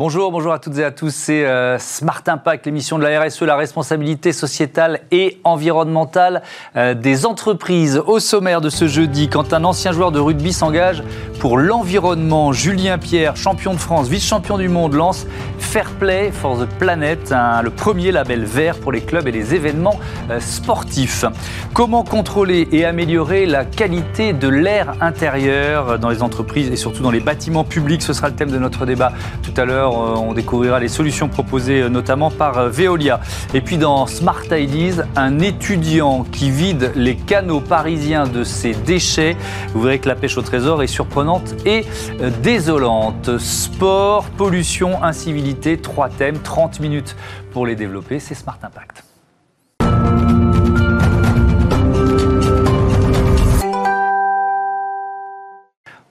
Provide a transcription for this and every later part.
Bonjour, bonjour à toutes et à tous. C'est euh, Smart Impact, l'émission de la RSE, la responsabilité sociétale et environnementale euh, des entreprises. Au sommaire de ce jeudi, quand un ancien joueur de rugby s'engage pour l'environnement, Julien Pierre, champion de France, vice-champion du monde, lance Fair Play for the Planet, le premier label vert pour les clubs et les événements euh, sportifs. Comment contrôler et améliorer la qualité de l'air intérieur dans les entreprises et surtout dans les bâtiments publics? Ce sera le thème de notre débat tout à l'heure euh, on découvrira les solutions proposées euh, notamment par Veolia. Et puis dans Smart Ideas, un étudiant qui vide les canaux parisiens de ses déchets. Vous verrez que la pêche au trésor est surprenante et désolante. Sport, pollution, incivilité, trois thèmes, 30 minutes pour les développer. C'est Smart Impact.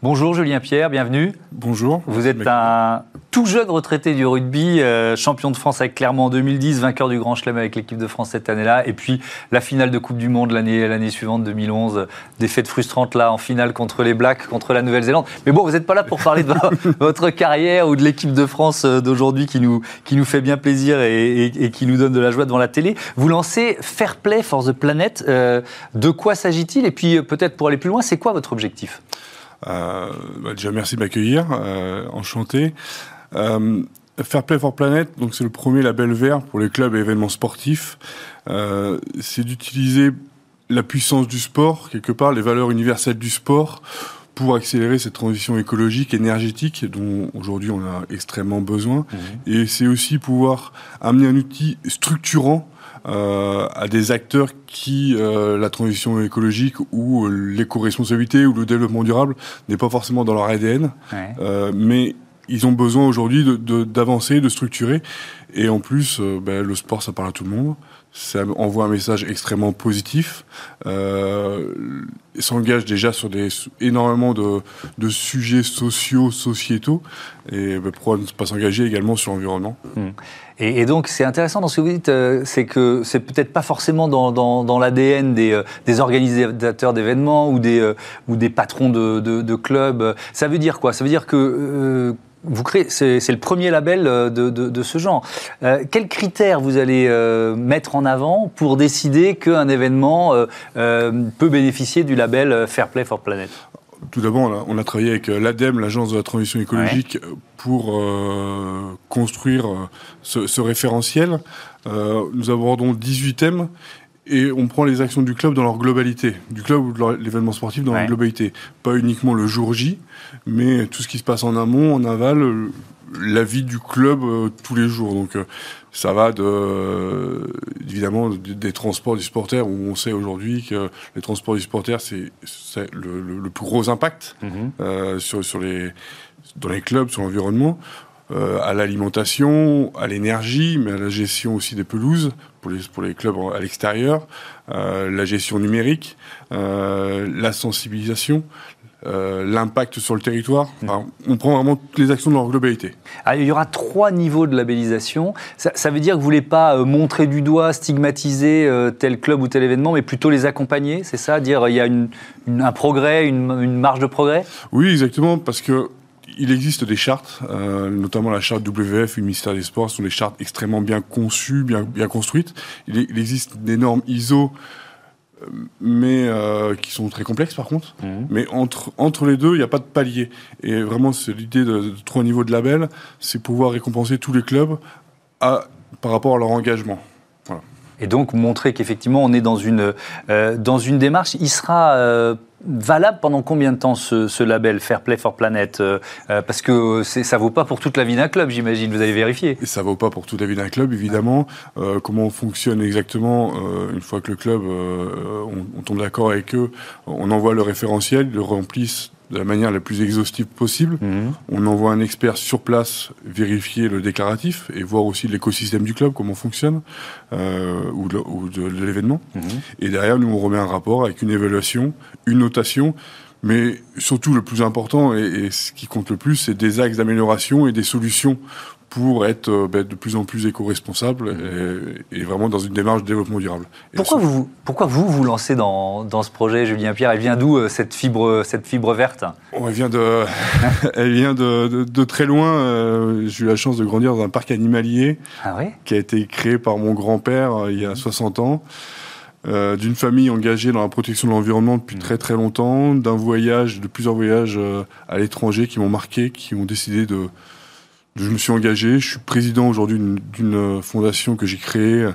Bonjour Julien Pierre, bienvenue. Bonjour. Vous êtes un tout jeune retraité du rugby, euh, champion de France avec Clermont en 2010, vainqueur du Grand Chelem avec l'équipe de France cette année-là, et puis la finale de Coupe du Monde l'année l'année suivante, 2011, défaite frustrante là en finale contre les Blacks, contre la Nouvelle-Zélande. Mais bon, vous n'êtes pas là pour parler de votre carrière ou de l'équipe de France euh, d'aujourd'hui qui nous qui nous fait bien plaisir et, qui nous donne de la joie devant la télé. Vous lancez Fair Play for the Planet. Euh, de quoi s'agit-il? Et puis peut-être pour aller plus loin, c'est quoi votre objectif? Euh, bah, déjà, merci de m'accueillir. Euh, enchanté. Euh, Fair Play for Planet, donc c'est le premier label vert pour les clubs et événements sportifs. Euh, c'est d'utiliser la puissance du sport, quelque part, les valeurs universelles du sport, pour accélérer cette transition écologique, énergétique, dont aujourd'hui on a extrêmement besoin. Mmh. Et c'est aussi pouvoir amener un outil structurant euh, à des acteurs qui euh, la transition écologique ou l'éco-responsabilité ou le développement durable n'est pas forcément dans leur ADN, mais ils ont besoin aujourd'hui d'avancer, de, de, structurer. Et en plus, ben, le sport, ça parle à tout le monde ça envoie un message extrêmement positif. Euh, s'engage déjà sur des énormément de, de sujets sociaux, sociétaux, et ben, pourquoi ne pas s'engager également sur l'environnement hmm. et, donc c'est intéressant dans ce que vous dites, euh, c'est que c'est peut-être pas forcément dans, dans, l'ADN des, euh, des, organisateurs d'événements ou des, euh, ou des patrons de, de, de, clubs. Ça veut dire quoi? Ça veut dire que vous créez, c'est, le premier label euh, de, de, ce genre. Euh, quels critères vous allez euh, mettre en avant pour décider qu'un événement peut bénéficier du label Fair Play for Planet? Tout d'abord, on a travaillé avec l'ADEME, l'Agence de la transition écologique, pour construire ce, ce référentiel. nous abordons 18 thèmes et on prend les actions du club dans leur globalité, du club ou de l'événement sportif dans leur globalité. Pas uniquement le jour J, mais tout ce qui se passe en amont, en aval, la vie du club euh, tous les jours. Donc euh, ça va de évidemment des transports du supporter où on sait aujourd'hui que les transports du supporter c'est le, plus gros impact euh, sur, sur les dans les clubs, sur l'environnement. Euh, à l'alimentation, à l'énergie, mais à la gestion aussi des pelouses pour les, pour les clubs à l'extérieur, euh, la gestion numérique, euh, la sensibilisation, euh, l'impact sur le territoire. Enfin, on prend vraiment toutes les actions dans leur globalité. Ah, il y aura trois niveaux de labellisation. Ça, ça veut dire que vous voulez pas euh, montrer du doigt, stigmatiser euh, tel club ou tel événement, mais plutôt les accompagner, c'est ça? Dire il y a une, une, un progrès, une, une marge de progrès? Oui, exactement, parce que il existe des chartes, euh, notamment la charte WF du ministère des Sports, ce sont des chartes extrêmement bien conçues, bien, bien construites. Il, existe des normes ISO, euh, mais euh, qui sont très complexes par contre. Mmh. Mais entre, entre les deux, il n'y a pas de palier. Et vraiment, c'est l'idée de, de, trois niveaux de label, c'est pouvoir récompenser tous les clubs à, par rapport à leur engagement. Et donc montrer qu'effectivement on est dans une, euh, dans une démarche. Il sera euh, valable pendant combien de temps ce, label Fair Play for Planet euh, Parce que ça vaut pas pour toute la vie d'un club, j'imagine. Vous avez vérifié Et Ça vaut pas pour toute la vie d'un club, évidemment. Comment on fonctionne exactement Une fois que le club, on, tombe d'accord avec eux, on envoie le référentiel, ils le remplissent de la manière la plus exhaustive possible. Mmh. On envoie un expert sur place vérifier le déclaratif et voir aussi l'écosystème du club, comment fonctionne, euh, ou, de, ou de, de l'événement. Mmh. Et derrière, nous, on remet un rapport avec une évaluation, une notation, mais surtout le plus important et, et ce qui compte le plus, c'est des axes d'amélioration et des solutions pour être euh, ben, de plus en plus éco-responsable et, vraiment dans une démarche de développement durable. pourquoi, vous, pourquoi vous vous lancez dans, dans ce projet, Julien Pierre? Elle vient d'où euh, cette fibre, cette fibre verte? Elle vient de, elle vient de, de, très loin. Euh, j'ai eu la chance de grandir dans un parc animalier ah qui a été créé par mon grand-père il y a 60 ans. d'une famille engagée dans la protection de l'environnement depuis mmh. très très longtemps, d'un voyage, de plusieurs voyages à l'étranger qui m'ont marqué, qui ont décidé de, je me suis engagé. Je suis président aujourd'hui d'une fondation que j'ai créée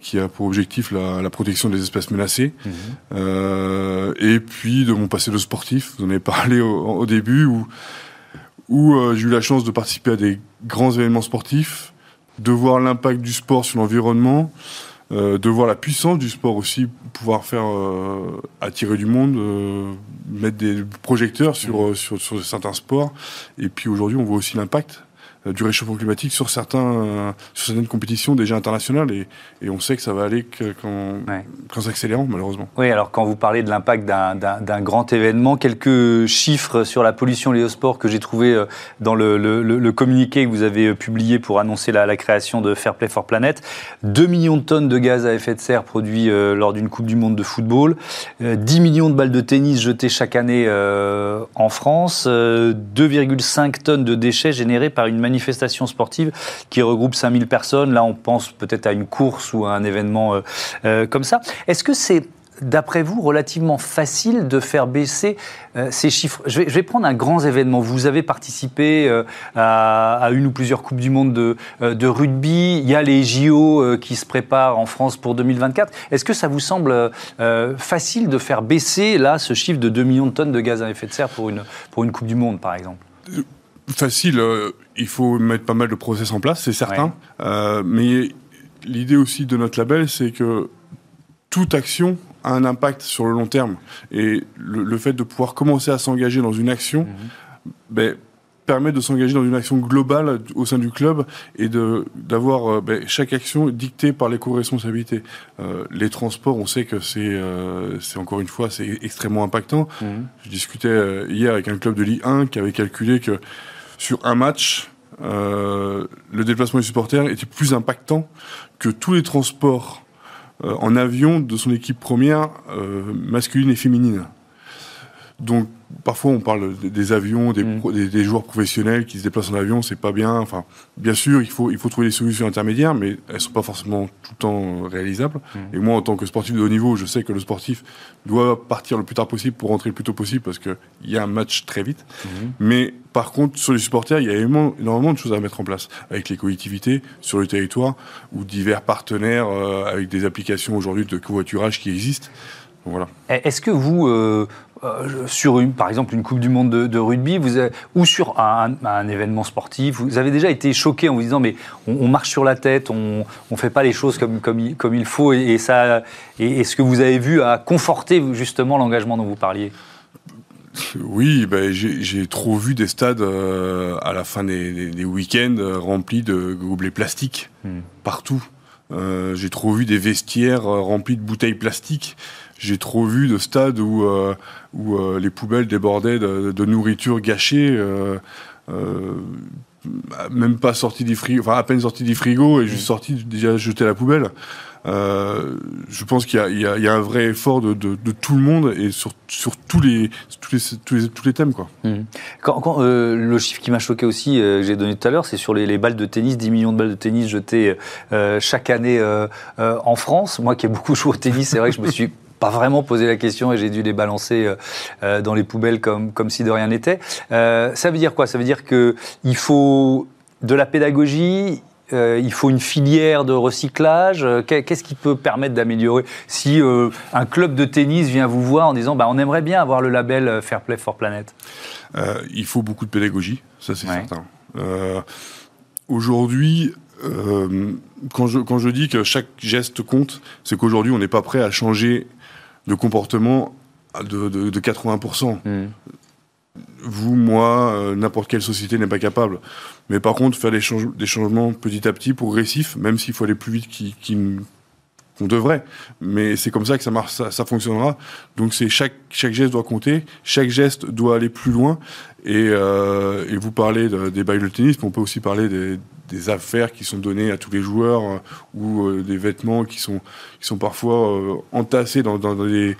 qui a pour objectif la, protection des espèces menacées. Mhm. Euh, et puis de mon passé de sportif. Vous en avez parlé au, début où, où euh, j'ai eu la chance de participer à des grands événements sportifs, de voir l'impact du sport sur l'environnement. Euh, de voir la puissance du sport aussi, pouvoir faire attirer du monde, mettre des projecteurs sur, mhm. sur, sur certains sports. Et puis aujourd'hui, on voit aussi l'impact euh, du réchauffement climatique sur, certains, euh, sur certaines compétitions déjà internationales et, et, on sait que ça va aller qu'en ouais. s'accélérant malheureusement. Oui, alors quand vous parlez de l'impact d'un grand événement, quelques chiffres sur la pollution liée au sport que j'ai trouvé euh, dans le, le, le, communiqué que vous avez publié pour annoncer la, la, création de Fair Play for Planet. 2 millions de tonnes de gaz à effet de serre produits lors d'une Coupe du Monde de football, 10 millions de balles de tennis jetées chaque année en France, 2,5 tonnes de déchets générés par une manifestation sportive qui regroupe 5000 personnes. Là, on pense peut-être à une course ou à un événement euh, euh, comme ça. Est-ce que c'est d'après vous, relativement facile de faire baisser euh, ces chiffres? Je vais, prendre un grand événement. Vous avez participé à, une ou plusieurs Coupes du Monde de, de rugby. Il y a les JO qui se préparent en France pour 2024. Est-ce que ça vous semble facile de faire baisser, là, ce chiffre de 2 millions de tonnes de gaz à effet de serre pour une, pour une Coupe du Monde, par exemple? Facile, euh, il faut mettre pas mal de process en place, c'est certain. Euh, mais l'idée aussi de notre label, c'est que toute action a un impact sur le long terme. Et le, fait de pouvoir commencer à s'engager dans une action, mhm. ben, permet de s'engager dans une action globale au sein du club et de d'avoir euh, ben, chaque action dictée par l'éco-responsabilité. Euh, les transports, on sait que c'est euh, c'est encore une fois c'est extrêmement impactant. Mhm. Je discutais hier avec un club de Ligue 1 qui avait calculé que sur un match, le déplacement des supporters était plus impactant que tous les transports en avion de son équipe première masculine et féminine. Donc parfois on parle des avions, mm. des, des, joueurs professionnels qui se déplacent en avion, c'est pas bien. Enfin, bien sûr, il faut, il faut trouver des solutions intermédiaires, mais elles sont pas forcément tout le temps réalisables. Mm. Et moi, en tant que sportif de haut niveau, je sais que le sportif doit partir le plus tard possible pour rentrer le plus tôt possible parce qu'il y a un match très vite. Mm. Mais par contre, sur les supporters, il y a énormément, de choses à mettre en place avec les collectivités sur le territoire ou divers partenaires euh, avec des applications aujourd'hui de covoiturage qui existent. Voilà. Est-ce que vous, euh, euh, sur une, par exemple une Coupe du Monde de, rugby, vous ou sur un, événement sportif, vous avez déjà été choqué en vous disant mais on, marche sur la tête, on ne fait pas les choses comme, comme, comme il faut, et, ça, et, ce que vous avez vu a conforté justement l'engagement dont vous parliez? Oui, ben, j'ai trop vu des stades euh, à la fin des, week-ends remplis de gobelets plastiques hmm. partout. j'ai trop vu des vestiaires remplis de bouteilles plastiques j'ai trop vu de stades où, euh, où euh, les poubelles débordaient de, nourriture gâchée, euh, même pas sorti du frigo, enfin à peine sorti du frigo et juste sorti déjà jeté à la poubelle. je pense qu'il y, y, y, a un vrai effort de, de, de, tout le monde et sur, sur tous, les, tous, les, tous, les, tous les thèmes. Quoi. Mmh. Quand, quand le chiffre qui m'a choqué aussi, que j'ai donné tout à l'heure, c'est sur les, les, balles de tennis, 10 millions de balles de tennis jetées chaque année en France. Moi qui ai beaucoup joué au tennis, c'est vrai que je me suis pas vraiment posé la question et j'ai dû les balancer euh, euh, dans les poubelles comme, comme si de rien n'était. Euh, ça veut dire quoi? Ça veut dire qu'il faut de la pédagogie, il faut une filière de recyclage. Qu'est-ce qui peut permettre d'améliorer? Si un club de tennis vient vous voir en disant bah, on aimerait bien avoir le label Fair Play for Planet Il faut beaucoup de pédagogie, ça c'est certain. Aujourd'hui, quand, je, quand je dis que chaque geste compte, c'est qu'aujourd'hui on n'est pas prêt à changer de comportement de, de, 80%. Hmm. Vous, moi, euh, n'importe quelle société n'est pas capable. Mais par contre, faire des, des changements petit à petit, progressifs, même s'il faut aller plus vite qu'on devrait. Mais c'est comme ça que ça marche, ça, ça fonctionnera. Donc c'est chaque chaque geste doit compter, chaque geste doit aller plus loin. Et, euh, et vous parlez de, des bails de tennis, mais on peut aussi parler des, des affaires qui sont données à tous les joueurs euh, ou euh, des vêtements qui sont qui sont parfois euh, entassés dans, dans, dans des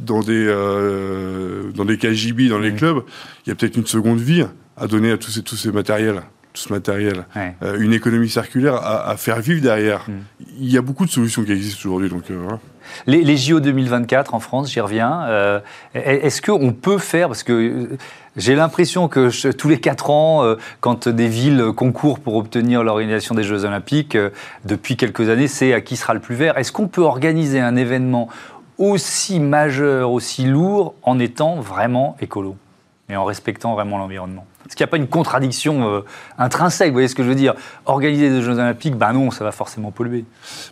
dans des euh, dans des KGB dans les clubs. Il y a peut-être une seconde vie à donner à tous ces tous ces matériels tout ce matériel, Ouais. Euh, une économie circulaire à, à faire vivre derrière. Mm. Il y a beaucoup de solutions qui existent aujourd'hui, donc euh, voilà. Les, les JO 2024 en France, j'y reviens. euh, Est-ce qu'on peut faire, parce que j'ai l'impression que je- tous les quatre ans, quand des villes concourent pour obtenir l'organisation des Jeux Olympiques, depuis quelques années, c'est à qui sera le plus vert. Est-ce qu'on peut organiser un événement aussi majeur, aussi lourd, en étant vraiment écolo et en respectant vraiment l'environnement? Est-ce qu'il n'y a pas une contradiction euh, intrinsèque Vous voyez ce que je veux dire Organiser des Jeux Olympiques, ben non, ça va forcément polluer.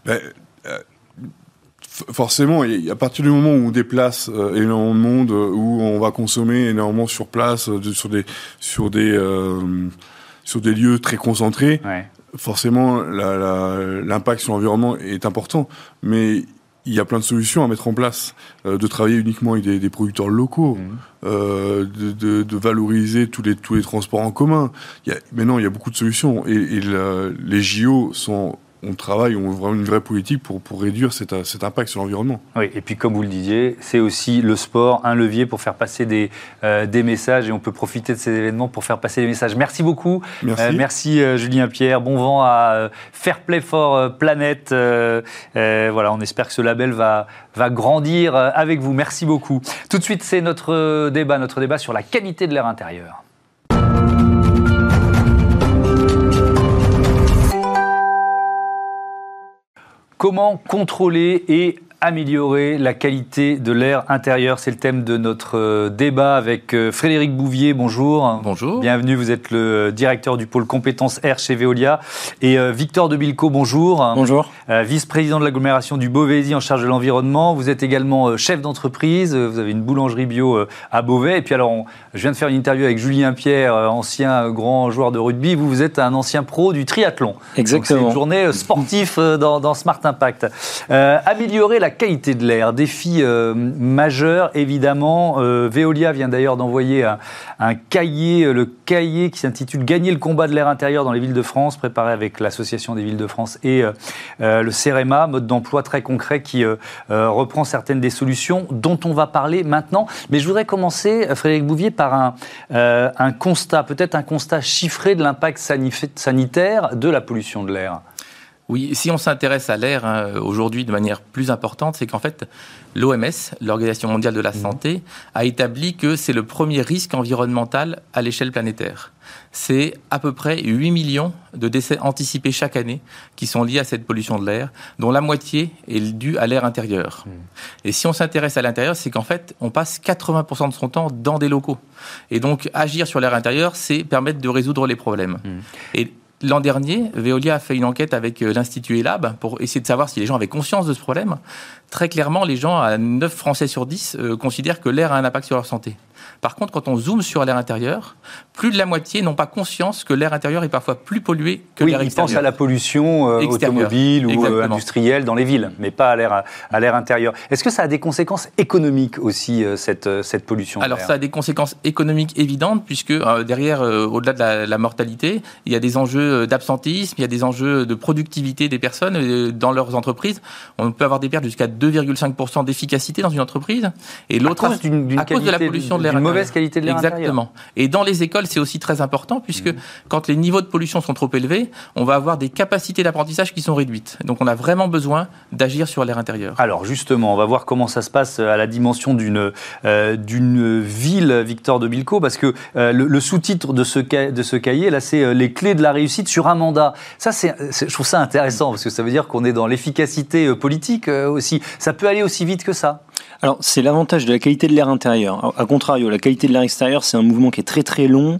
Ben, euh, forcément, et à partir du moment où on déplace euh, énormément de monde, où on va consommer énormément sur place, de- sur des sur des sur des lieux très concentrés, Ouais. forcément l'impact sur l'environnement est important. Mais il y a plein de solutions à mettre en place, euh, de travailler uniquement avec des, des producteurs locaux, Mhm. euh, de, de- de valoriser tous les tous les transports en commun. Il y a, maintenant, il y a beaucoup de solutions et, et la- les JO sont on travaille, on a vraiment une vraie politique pour, pour réduire cet, cet impact sur l'environnement. Oui, et puis comme vous le disiez, c'est aussi le sport, un levier pour faire passer des, euh, des messages et on peut profiter de ces événements pour faire passer des messages. Merci beaucoup. Merci. Euh, merci euh, Julien Pierre. Bon vent à Fair Play for Planet. Euh, voilà, on espère que ce label va, va grandir avec vous. Merci beaucoup. Tout de suite, c'est notre débat, notre débat sur la qualité de l'air intérieur. Comment contrôler et améliorer la qualité de l'air intérieur C'est le thème de notre euh, débat avec euh, Frédéric Bouvier. Bonjour. Bonjour. Bienvenue, vous êtes le euh, directeur du pôle compétences air chez Veolia. Et Victor de Bilco, bonjour. Bonjour. Vice-président de l'agglomération du Beauvaisis en charge de l'environnement. Vous êtes également chef d'entreprise. Vous avez une boulangerie bio à Beauvais. Et puis alors, on- je viens de faire une interview avec Julien Pierre, ancien grand joueur de rugby. Vous, vous êtes un ancien pro du triathlon. Donc, C'est Exactement. une journée sportive dans, dans Smart Impact. Euh, améliorer la qualité de l'air, défi euh, majeur évidemment. Euh, Veolia vient d'ailleurs d'envoyer un, cahier, euh, le cahier qui s'intitule Gagner le combat de l'air intérieur dans les villes de France, préparé avec l'Association des villes de France et le CEREMA, mode d'emploi très concret qui reprend certaines des solutions dont on va parler maintenant. Mais je voudrais commencer, Frédéric Bouvier, par un, constat, peut-être un constat chiffré de l'impact sanitaire de la pollution de l'air. Oui, si on s'intéresse à l'air hein, aujourd'hui de manière plus importante, c'est qu'en fait, l'OMS, l'Organisation mondiale de la santé, a établi que c'est le premier risque environnemental à l'échelle planétaire. C'est à peu près 8 millions de décès anticipés chaque année qui sont liés à cette pollution de l'air, dont la moitié est due à l'air intérieur. Et si on s'intéresse à l'intérieur, c'est qu'en fait, on passe 80% de son temps dans des locaux. Et donc, agir sur l'air intérieur, c'est permettre de résoudre les problèmes. Et L'an dernier, Veolia a fait une enquête avec euh, l'Institut ELAB pour essayer de savoir si les gens avaient conscience de ce problème. Très clairement, les gens, à 9 Français sur 10, euh, considèrent que l'air a un impact sur leur santé. Par contre, quand on zoome sur l'air intérieur, plus de la moitié n'ont pas conscience que l'air intérieur est parfois plus pollué que oui, l'air ils extérieur. pensent à la pollution euh, automobile ou euh, industrielle dans les villes, mais pas à l'air à l'air intérieur. Est-ce que ça a des conséquences économiques aussi euh, cette cette pollution Alors ça a des conséquences économiques évidentes puisque derrière, au-delà de la, la mortalité, il y a des enjeux d'absentéisme, il y a des enjeux de productivité des personnes dans leurs entreprises. On peut avoir des pertes jusqu'à 2,5% d'efficacité dans une entreprise. Et à l'autre cause d'une d'une à cause de la pollution de l'air intérieur. Mauvaise qualité de l'air intérieur. Exactement. Et dans les écoles, c'est aussi très important puisque quand les niveaux de pollution sont trop élevés, on va avoir des capacités d'apprentissage qui sont réduites. Donc on a vraiment besoin d'agir sur l'air intérieur. Alors justement, on va voir comment ça se passe à la dimension d'une euh, d'une ville, Victor de Bilco, parce que euh, le, le sous-titre de ce de ce cahier là, c'est euh, les clés de la réussite sur un mandat. Ça, c'est je trouve ça intéressant parce que ça veut dire qu'on est dans l'efficacité euh, politique euh, aussi. Ça peut aller aussi vite que ça. Alors, c'est l'avantage de la qualité de l'air intérieur. A contrario, la qualité de l'air extérieur, c'est un mouvement qui est très très long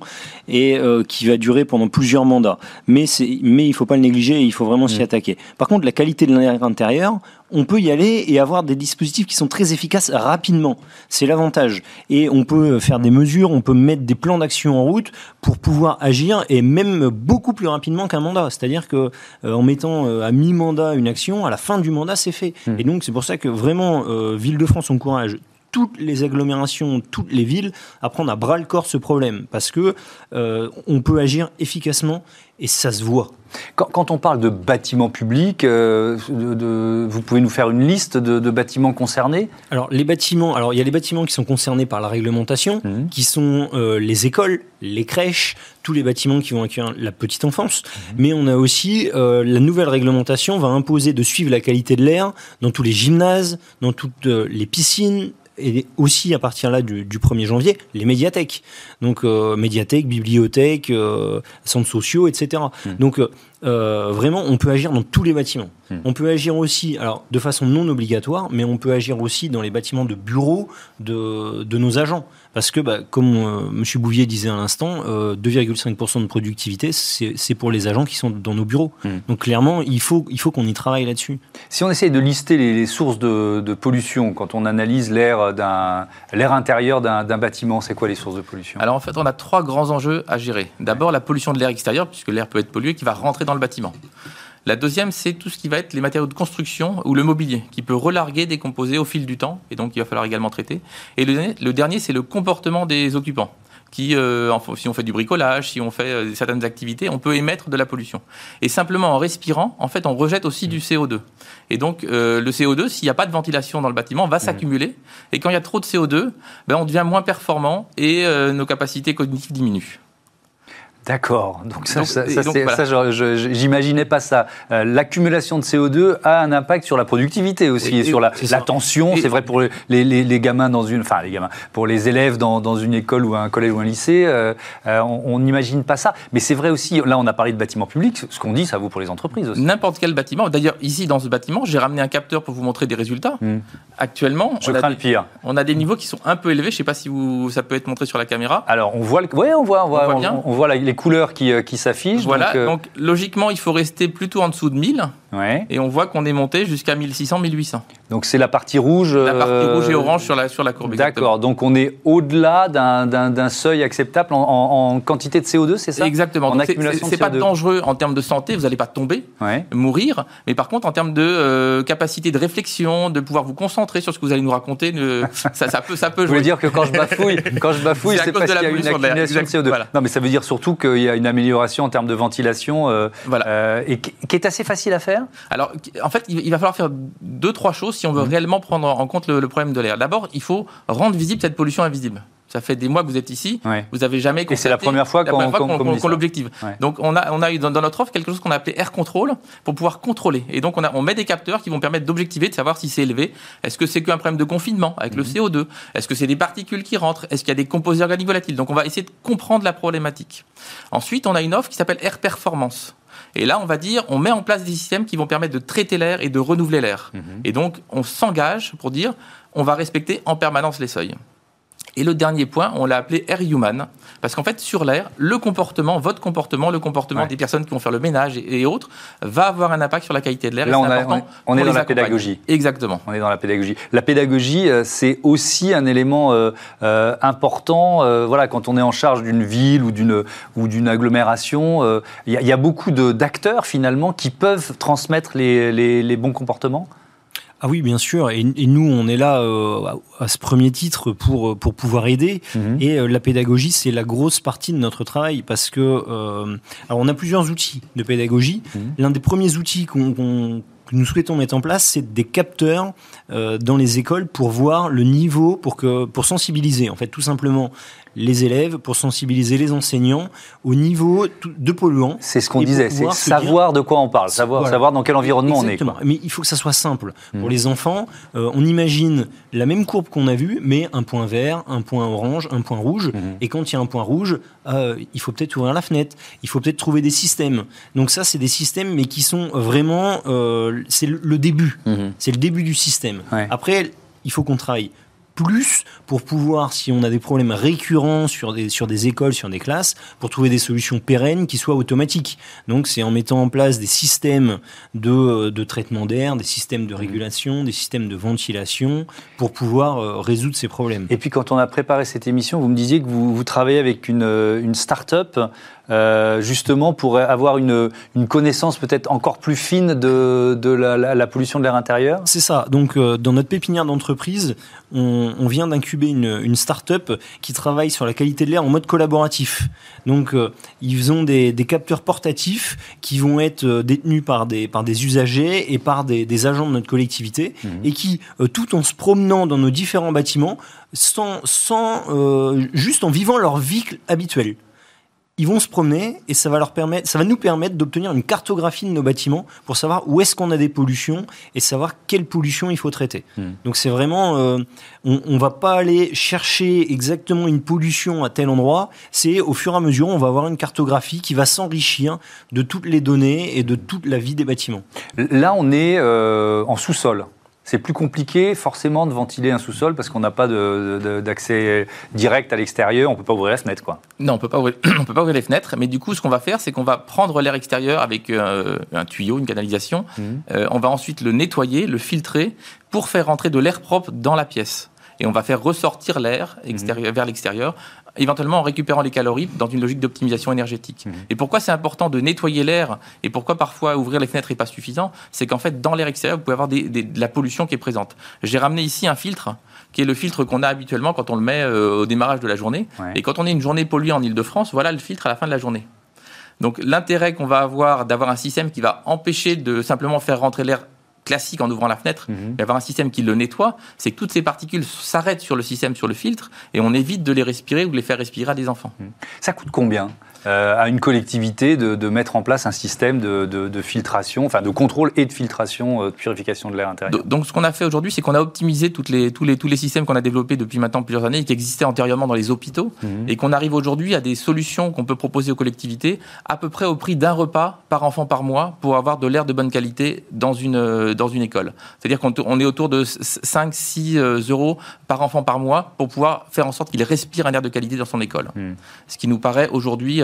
et euh, qui va durer pendant plusieurs mandats. Mais, mais il faut pas le négliger et il faut vraiment s'y attaquer. Par contre, la qualité de l'air intérieur, on peut y aller et avoir des dispositifs qui sont très efficaces rapidement. C'est l'avantage. Et on peut faire des mesures, on peut mettre des plans d'action en route pour pouvoir agir et même beaucoup plus rapidement qu'un mandat. C'est-à-dire que euh, en mettant euh, à mi-mandat une action, à la fin du mandat, c'est fait. Hmm. Et donc c'est pour ça que vraiment euh, Ville de France encourage toutes les agglomérations, toutes les villes à prendre à bras le corps ce problème parce que on peut agir efficacement et ça se voit. Quand, on parle de bâtiments publics, euh, de, vous pouvez nous faire une liste de, bâtiments concernés? Alors les bâtiments, alors il y a les bâtiments qui sont concernés par la réglementation, mmh. qui sont euh, les écoles, les crèches, tous les bâtiments qui vont accueillir la petite enfance. Mmh. Mais on a aussi euh, la nouvelle réglementation va imposer de suivre la qualité de l'air dans tous les gymnases, dans toutes les piscines, et aussi à partir là du, 1er janvier, les médiathèques. Donc euh, médiathèques, bibliothèques, euh, centres sociaux, etc. Mmh. Donc euh, vraiment, on peut agir dans tous les bâtiments. Mmh. On peut agir aussi, alors de façon non obligatoire, mais on peut agir aussi dans les bâtiments de bureaux de, de nos agents. Parce que, bah, comme euh, M. Bouvier disait à l'instant, 2,5% euh, de productivité, c'est pour les agents qui sont dans nos bureaux. Mmh. Donc clairement, il faut, il faut qu'on y travaille là-dessus. Si on essaye de lister les, sources de, pollution, quand on analyse l'air intérieur d'un bâtiment, c'est quoi les sources de pollution? Alors en fait, on a trois grands enjeux à gérer. D'abord, la pollution de l'air extérieur, puisque l'air peut être pollué, qui va rentrer dans le bâtiment. La deuxième, c'est tout ce qui va être les matériaux de construction ou le mobilier, qui peut relarguer, décomposer au fil du temps, et donc il va falloir également traiter. Et le dernier, c'est le comportement des occupants qui, euh, si on fait du bricolage, si on fait euh, certaines activités, on peut émettre de la pollution. Et simplement en respirant, en fait, on rejette aussi du CO2. Et donc, euh, le CO2, s'il n'y a pas de ventilation dans le bâtiment, va mmh. s'accumuler. Et quand il y a trop de CO2, ben, on devient moins performant et nos capacités cognitives diminuent. D'accord. Donc ça, ça, j'imaginais pas ça. Euh, l'accumulation de CO2 a un impact sur la productivité aussi, et, sur la, tension. C'est vrai pour les, gamins dans une, enfin les gamins, pour les élèves dans, une école ou un collège ou un lycée, euh, euh, on n'imagine pas ça. Mais c'est vrai aussi. Là, on a parlé de bâtiments publics. Ce qu'on dit, ça vaut pour les entreprises aussi. N'importe quel bâtiment. D'ailleurs, ici dans ce bâtiment, j'ai ramené un capteur pour vous montrer des résultats. Hmm. Actuellement, je on crains le pire. On a des niveaux qui sont un peu élevés. Je sais pas si vous, ça peut être montré sur la caméra. Alors, on voit, le, ouais, on voit, on voit, on voit, les couleurs qui, euh, qui s'affichent. Voilà, euh, donc, logiquement, il faut rester plutôt en dessous de 1000. Ouais. Et on voit qu'on est monté jusqu'à 1600, 1800. Donc c'est la partie rouge. La partie euh, rouge et orange sur la, sur la courbe. D'accord, donc on est au-delà d'un seuil acceptable en, quantité de CO2, c'est ça? Exactement. C'est pas dangereux en termes de santé, vous n'allez pas tomber, mourir, mais par contre en termes de capacité de réflexion, de pouvoir vous concentrer sur ce que vous allez nous raconter, ça, ça, peut, ça peut jouer. Vous voulez dire que quand je bafouille, quand je bafouille, c'est parce qu'il y a une accumulation de, CO2. Non, mais ça veut dire surtout qu'il y a une amélioration en termes de ventilation euh, euh, et qui est assez facile à faire? Alors, en fait, il va falloir faire deux, trois choses si on veut mmh. réellement prendre en compte le, le problème de l'air. D'abord, il faut rendre visible cette pollution invisible. Ça fait des mois que vous êtes ici, vous avez jamais Et c'est la première fois qu'on l'objective. Donc on a, on a eu dans, notre offre quelque chose qu'on a appelé air control pour pouvoir contrôler. Et donc on, a, on met des capteurs qui vont permettre d'objectiver, de savoir si c'est élevé. Est-ce que c'est qu'un problème de confinement avec le mhm. CO2 Est-ce que c'est des particules qui rentrent? Est-ce qu'il y a des composés organiques volatiles? Donc on va essayer de comprendre la problématique. Ensuite, on a une offre qui s'appelle Air Performance. Et là, on va dire, on met en place des systèmes qui vont permettre de traiter l'air et de renouveler l'air. Mhm. Et donc, on s'engage pour dire, on va respecter en permanence les seuils. Et le dernier point, on l'a appelé air human, parce qu'en fait, sur l'air, le comportement, votre comportement, le comportement des personnes qui vont faire le ménage et, autres, va avoir un impact sur la qualité de l'air. Là, on, est dans la pédagogie. Exactement. On est dans la pédagogie. La pédagogie, euh, c'est aussi un élément euh, euh, important. voilà, quand on est en charge d'une ville ou d'une ou d'une agglomération, il y, a beaucoup d'acteurs finalement qui peuvent transmettre les bons comportements. Ah oui, bien sûr. Et, nous, on est là euh, à ce premier titre pour, pour pouvoir aider. Mhm. Et euh, la pédagogie, c'est la grosse partie de notre travail parce que euh, alors on a plusieurs outils de pédagogie. Mhm. L'un des premiers outils qu'on que nous souhaitons mettre en place, c'est des capteurs dans les écoles pour voir le niveau, pour que pour sensibiliser en fait tout simplement les élèves, pour sensibiliser les enseignants au niveau de polluants. C'est ce qu'on disait, c'est savoir de quoi on parle, savoir, savoir dans quel environnement on est. Mais il faut que ça soit simple. Pour mmh. les enfants, euh, on imagine la même courbe qu'on a vue, mais un point vert, un point orange, un point rouge. Mmh. Et quand il y a un point rouge, euh, il faut peut-être ouvrir la fenêtre, il faut peut-être trouver des systèmes. Donc ça, c'est des systèmes, mais qui sont vraiment... Euh, c'est le, début. Mmh. C'est le début du système. Après, il faut qu'on travaille plus pour pouvoir, si on a des problèmes récurrents sur des, sur des écoles, sur des classes, pour trouver des solutions pérennes qui soient automatiques. Donc c'est en mettant en place des systèmes de, de traitement d'air, des systèmes de régulation, des systèmes de ventilation pour pouvoir euh, résoudre ces problèmes. Et puis quand on a préparé cette émission, vous me disiez que vous, vous travaillez avec une, une start-up euh, justement pour avoir une, une connaissance peut-être encore plus fine de, de la, la, la pollution de l'air intérieur? C'est ça. Donc, euh, dans notre pépinière d'entreprise, on, on, vient d'incuber une, une start-up qui travaille sur la qualité de l'air en mode collaboratif. Donc, euh, ils ont des, des, capteurs portatifs qui vont être détenus par des, par des usagers et par des, des agents de notre collectivité mmh. et qui, tout en se promenant dans nos différents bâtiments, sans, sans juste en vivant leur vie habituelle ils vont se promener et ça va leur permettre, ça va nous permettre d'obtenir une cartographie de nos bâtiments pour savoir où est-ce qu'on a des pollutions et savoir quelle pollution il faut traiter. Mmh. Donc c'est vraiment, euh, on, on va pas aller chercher exactement une pollution à tel endroit. C'est au fur et à mesure, on va avoir une cartographie qui va s'enrichir de toutes les données et de toute la vie des bâtiments. Là, on est euh, en sous-sol c'est plus compliqué forcément de ventiler un sous-sol parce qu'on n'a pas d'accès direct à l'extérieur, on ne peut pas ouvrir la fenêtre. Quoi. Non, on ne peut pas ouvrir les fenêtres, mais du coup, ce qu'on va faire, c'est qu'on va prendre l'air extérieur avec euh, un tuyau, une canalisation, mmh. euh, on va ensuite le nettoyer, le filtrer pour faire rentrer de l'air propre dans la pièce et on va faire ressortir l'air mmh. vers l'extérieur éventuellement en récupérant les calories dans une logique d'optimisation énergétique. Mmh. Et pourquoi c'est important de nettoyer l'air et pourquoi parfois ouvrir les fenêtres n'est pas suffisant? C'est qu'en fait, dans l'air extérieur, vous pouvez avoir des, des, de la pollution qui est présente. J'ai ramené ici un filtre qui est le filtre qu'on a habituellement quand on le met euh, au démarrage de la journée. Ouais. Et quand on est une journée polluée en Ile-de-France, voilà le filtre à la fin de la journée. Donc l'intérêt qu'on va avoir d'avoir un système qui va empêcher de simplement faire rentrer l'air classique en ouvrant la fenêtre, mmh. mais avoir un système qui le nettoie, c'est que toutes ces particules s'arrêtent sur le système, sur le filtre, et on évite de les respirer ou de les faire respirer à des enfants. Ça coûte combien euh, à une collectivité de, de, mettre en place un système de, de, de, filtration, enfin de contrôle et de filtration, euh, de purification de l'air intérieur. Donc, ce qu'on a fait aujourd'hui, c'est qu'on a optimisé toutes les, tous, les, tous les systèmes qu'on a développés depuis maintenant plusieurs années et qui existaient antérieurement dans les hôpitaux, mmh. et qu'on arrive aujourd'hui à des solutions qu'on peut proposer aux collectivités à peu près au prix d'un repas par enfant par mois pour avoir de l'air de bonne qualité dans une, dans une école. C'est-à-dire qu'on est autour de 5-6 euh, euros par enfant par mois pour pouvoir faire en sorte qu'il respire un air de qualité dans son école. Mmh. Ce qui nous paraît aujourd'hui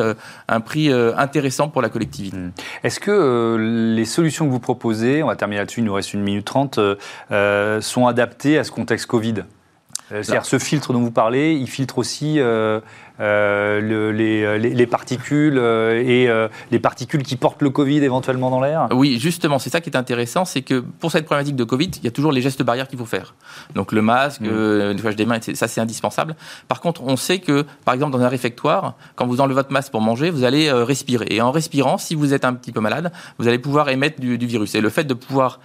un prix euh, intéressant pour la collectivité. Mmh. Est-ce que euh, les solutions que vous proposez, on va terminer là-dessus, il nous reste une minute trente, euh, sont adaptées à ce contexte Covid? C'est-à-dire ce filtre dont vous parlez, il filtre aussi euh, euh, le, les, les, les, particules euh, et les particules qui portent le Covid éventuellement dans l'air? Oui, justement, c'est ça qui est intéressant, c'est que pour cette problématique de Covid, il y a toujours les gestes barrières qu'il faut faire. Donc le masque, mmh. le nettoyage des mains, ça c'est indispensable. Par contre, on sait que, par exemple, dans un réfectoire, quand vous enlevez votre masque pour manger, vous allez respirer. Et en respirant, si vous êtes un petit peu malade, vous allez pouvoir émettre du, du virus. Et le fait de pouvoir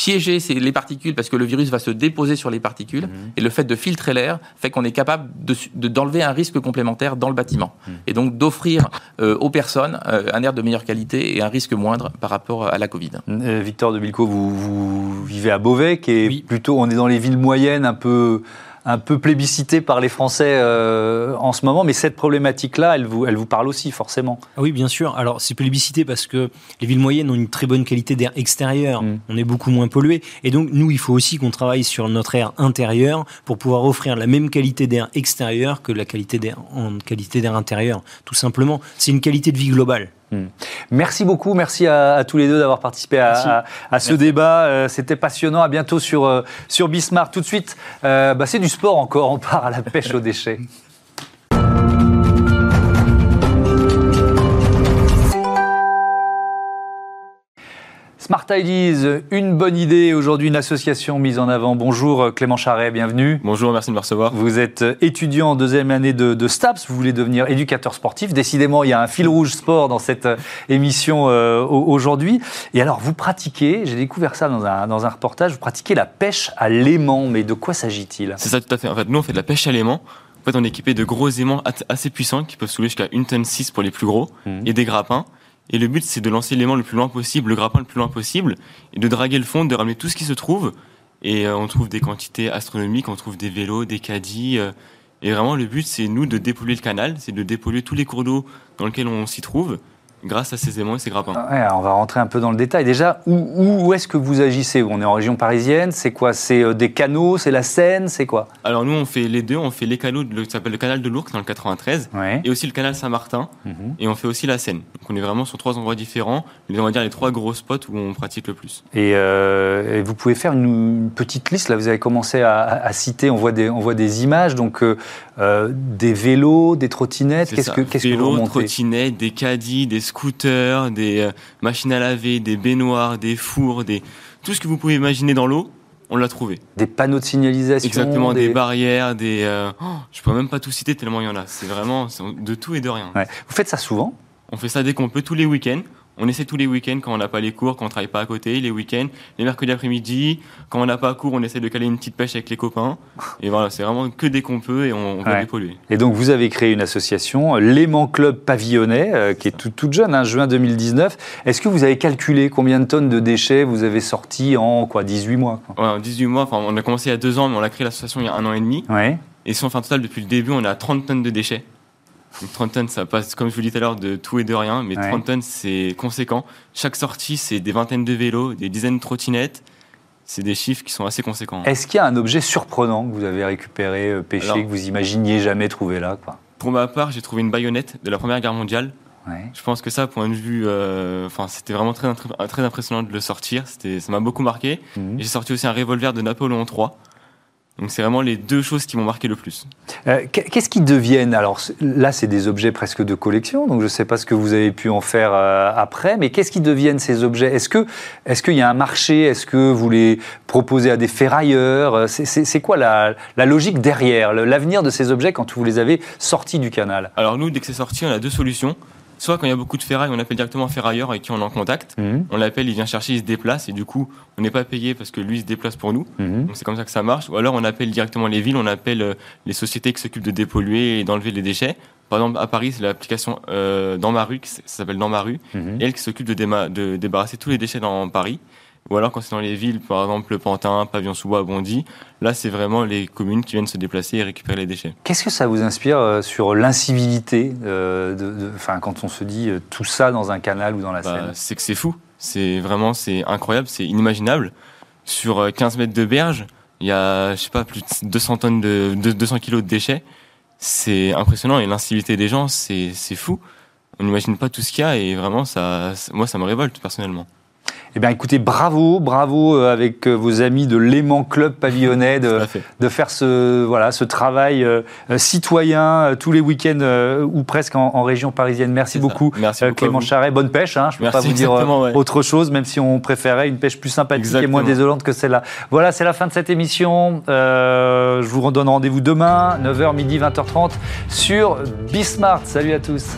piéger les particules parce que le virus va se déposer sur les particules. Mmh. Et le fait de filtrer l'air fait qu'on est capable d'enlever de, un risque complémentaire dans le bâtiment. Mmh. Et donc d'offrir euh, aux personnes euh, un air de meilleure qualité et un risque moindre par rapport à la Covid. Euh, Victor de Bilco, vous, vous, vivez à Beauvais, qui est oui. plutôt, on est dans les villes moyennes un peu un peu plébiscité par les Français euh, en ce moment, mais cette problématique-là, elle vous, elle vous parle aussi forcément. Ah oui, bien sûr. Alors c'est plébiscité parce que les villes moyennes ont une très bonne qualité d'air extérieur, mmh. on est beaucoup moins pollué, et donc nous, il faut aussi qu'on travaille sur notre air intérieur pour pouvoir offrir la même qualité d'air extérieur que la qualité d'air en qualité d'air intérieur. Tout simplement, c'est une qualité de vie globale. Mmh. Merci beaucoup, merci à, à tous les deux d'avoir participé à, à, à ce débat. Euh, C'était passionnant. À bientôt sur, euh, sur Bismarck. Tout de suite, euh, bah, c'est du sport encore. On part à la pêche aux déchets. Smart Ideas, une bonne idée. Aujourd'hui, une association mise en avant. Bonjour Clément Charret, bienvenue. Bonjour, merci de me recevoir. Vous êtes étudiant en deuxième année de, de, STAPS, vous voulez devenir éducateur sportif. Décidément, il y a un fil rouge sport dans cette émission euh, aujourd'hui. Et alors, vous pratiquez, j'ai découvert ça dans un, dans un reportage, vous pratiquez la pêche à l'aimant. Mais de quoi s'agit-il? C'est ça, tout à fait. En fait, nous, on fait de la pêche à l'aimant. En fait, on est équipé de gros aimants assez puissants qui peuvent soulever jusqu'à 1 tonne 6 pour les plus gros mmh. et des grappins. Et le but, c'est de lancer l'aimant le plus loin possible, le grappin le plus loin possible, et de draguer le fond, de ramener tout ce qui se trouve. Et euh, on trouve des quantités astronomiques, on trouve des vélos, des caddies. Euh, et vraiment, le but, c'est nous de dépolluer le canal, c'est de dépolluer tous les cours d'eau dans lesquels on s'y trouve, grâce à ces aimants et ces grappins. Ouais, on va rentrer un peu dans le détail. Déjà, où, où est-ce que vous agissez? On est en région parisienne, c'est quoi? C'est euh, des canaux, c'est la Seine, c'est quoi? Alors nous, on fait les deux. On fait les canaux, de, ça s'appelle le canal de l'Ourcq dans le 93, Ouais. et aussi le canal Saint-Martin, Mhm. et on fait aussi la Seine. Donc on est vraiment sur trois endroits différents, mais on va dire les trois gros spots où on pratique le plus. Et, euh, et vous pouvez faire une, une petite liste? Là, vous avez commencé à, à citer. On voit des, on voit des images. Donc, euh, euh, des vélos, des trottinettes. Qu'est-ce que, qu'est-ce que vous Vélos, remontez trottinettes, des caddies, des scooters, des euh, machines à laver, des baignoires, des fours, des tout ce que vous pouvez imaginer dans l'eau, on l'a trouvé. Des panneaux de signalisation. Exactement, des, barrières, des. euh, oh, je pourrais même pas tout citer tellement il y en a. C'est vraiment c'est de tout et de rien. Ouais. Vous faites ça souvent On fait ça dès qu'on peut, tous les week-ends. On essaie tous les week-ends quand on n'a pas les cours, quand on travaille pas à côté, les week-ends, les mercredis après-midi. Quand on n'a pas cours, on essaie de caler une petite pêche avec les copains. Et voilà, c'est vraiment que dès qu'on peut et on, on va Ouais. dépolluer. Et donc, vous avez créé une association, l'Aimant Club Pavillonnais, euh, qui est tout- toute jeune, hein, juin 2019. Est-ce que vous avez calculé combien de tonnes de déchets vous avez sortis en quoi 18 mois quoi? Ouais, en 18 mois, enfin, on a commencé il y a deux ans, mais on a créé l'association il y a un an et demi. Ouais. Et si on fait un total depuis le début, on est à 30 tonnes de déchets. Donc 30 tonnes, ça passe, comme je vous dis tout à l'heure, de tout et de rien, mais Ouais. 30 tonnes, c'est conséquent. Chaque sortie, c'est des vingtaines de vélos, des dizaines de trottinettes. C'est des chiffres qui sont assez conséquents. Est-ce qu'il y a un objet surprenant que vous avez récupéré, euh, pêché, Alors- que vous imaginiez jamais trouver là quoi? Pour ma part, j'ai trouvé une baïonnette de la Première Guerre mondiale. Ouais. Je pense que ça, point de vue, euh, enfin, c'était vraiment très, très impressionnant de le sortir. C'était, ça m'a beaucoup marqué. Mhm. J'ai sorti aussi un revolver de Napoléon III. Donc c'est vraiment les deux choses qui m'ont marqué le plus. Euh, qu'est- Qu'est-ce qu'ils deviennent Alors là, c'est des objets presque de collection, donc je ne sais pas ce que vous avez pu en faire euh, après, mais qu'est-ce qu'ils deviennent ces objets? Est-ce que est-ce qu'il y a un marché? Est-ce que vous les proposez à des ferrailleurs? Euh, C'est- quoi la, la logique derrière l'avenir de ces objets quand vous les avez sortis du canal? Alors nous, dès que c'est sorti, on a deux solutions. Soit quand il y a beaucoup de ferraille, on appelle directement un ferrailleur avec qui on est en contact. Mhm. On l'appelle, il vient chercher, il se déplace et du coup, on n'est pas payé parce que lui il se déplace pour nous. Mhm. Donc c'est comme ça que ça marche. Ou alors on appelle directement les villes, on appelle euh, les sociétés qui s'occupent de dépolluer et d'enlever les déchets. Par exemple, à Paris, c'est l'application euh, Dans ma rue, ça s'appelle Dans ma rue, Mhm. et elle qui s'occupe de, de débarrasser tous les déchets dans Paris. Ou alors quand c'est dans les villes, par exemple le Pantin, Pavillon-sous-Bois, Bondy, là c'est vraiment les communes qui viennent se déplacer et récupérer les déchets. Qu'est-ce que ça vous inspire euh, sur l'incivilité euh, de, de- enfin, quand on se dit euh, tout ça dans un canal ou dans la Bah, Seine? c'est que c'est fou. C'est vraiment, c'est incroyable, c'est inimaginable. Sur euh, 15 mètres de berge, il y a, je sais pas, plus de 200 tonnes de, de 200 kilos de déchets. C'est impressionnant et l'incivilité des gens, c'est c'est fou. On n'imagine pas tout ce qu'il y a et vraiment, ça, moi, ça me révolte personnellement. Eh bien, écoutez, bravo, bravo euh, avec euh, vos amis de l'Aimant Club Pavillonnais de, faire ce, voilà, ce travail euh, citoyen euh, tous les week-ends euh, ou presque en, en région parisienne. Merci beaucoup, Merci beaucoup Clément. Charret. Bonne pêche. Hein, je ne peux Merci, pas vous dire ouais. autre chose, même si on préférait une pêche plus sympathique et moins désolante que celle-là. Voilà, c'est la fin de cette émission. Je vous redonne rendez-vous demain, 9h, midi, 20h30 sur Bismart. Salut à tous.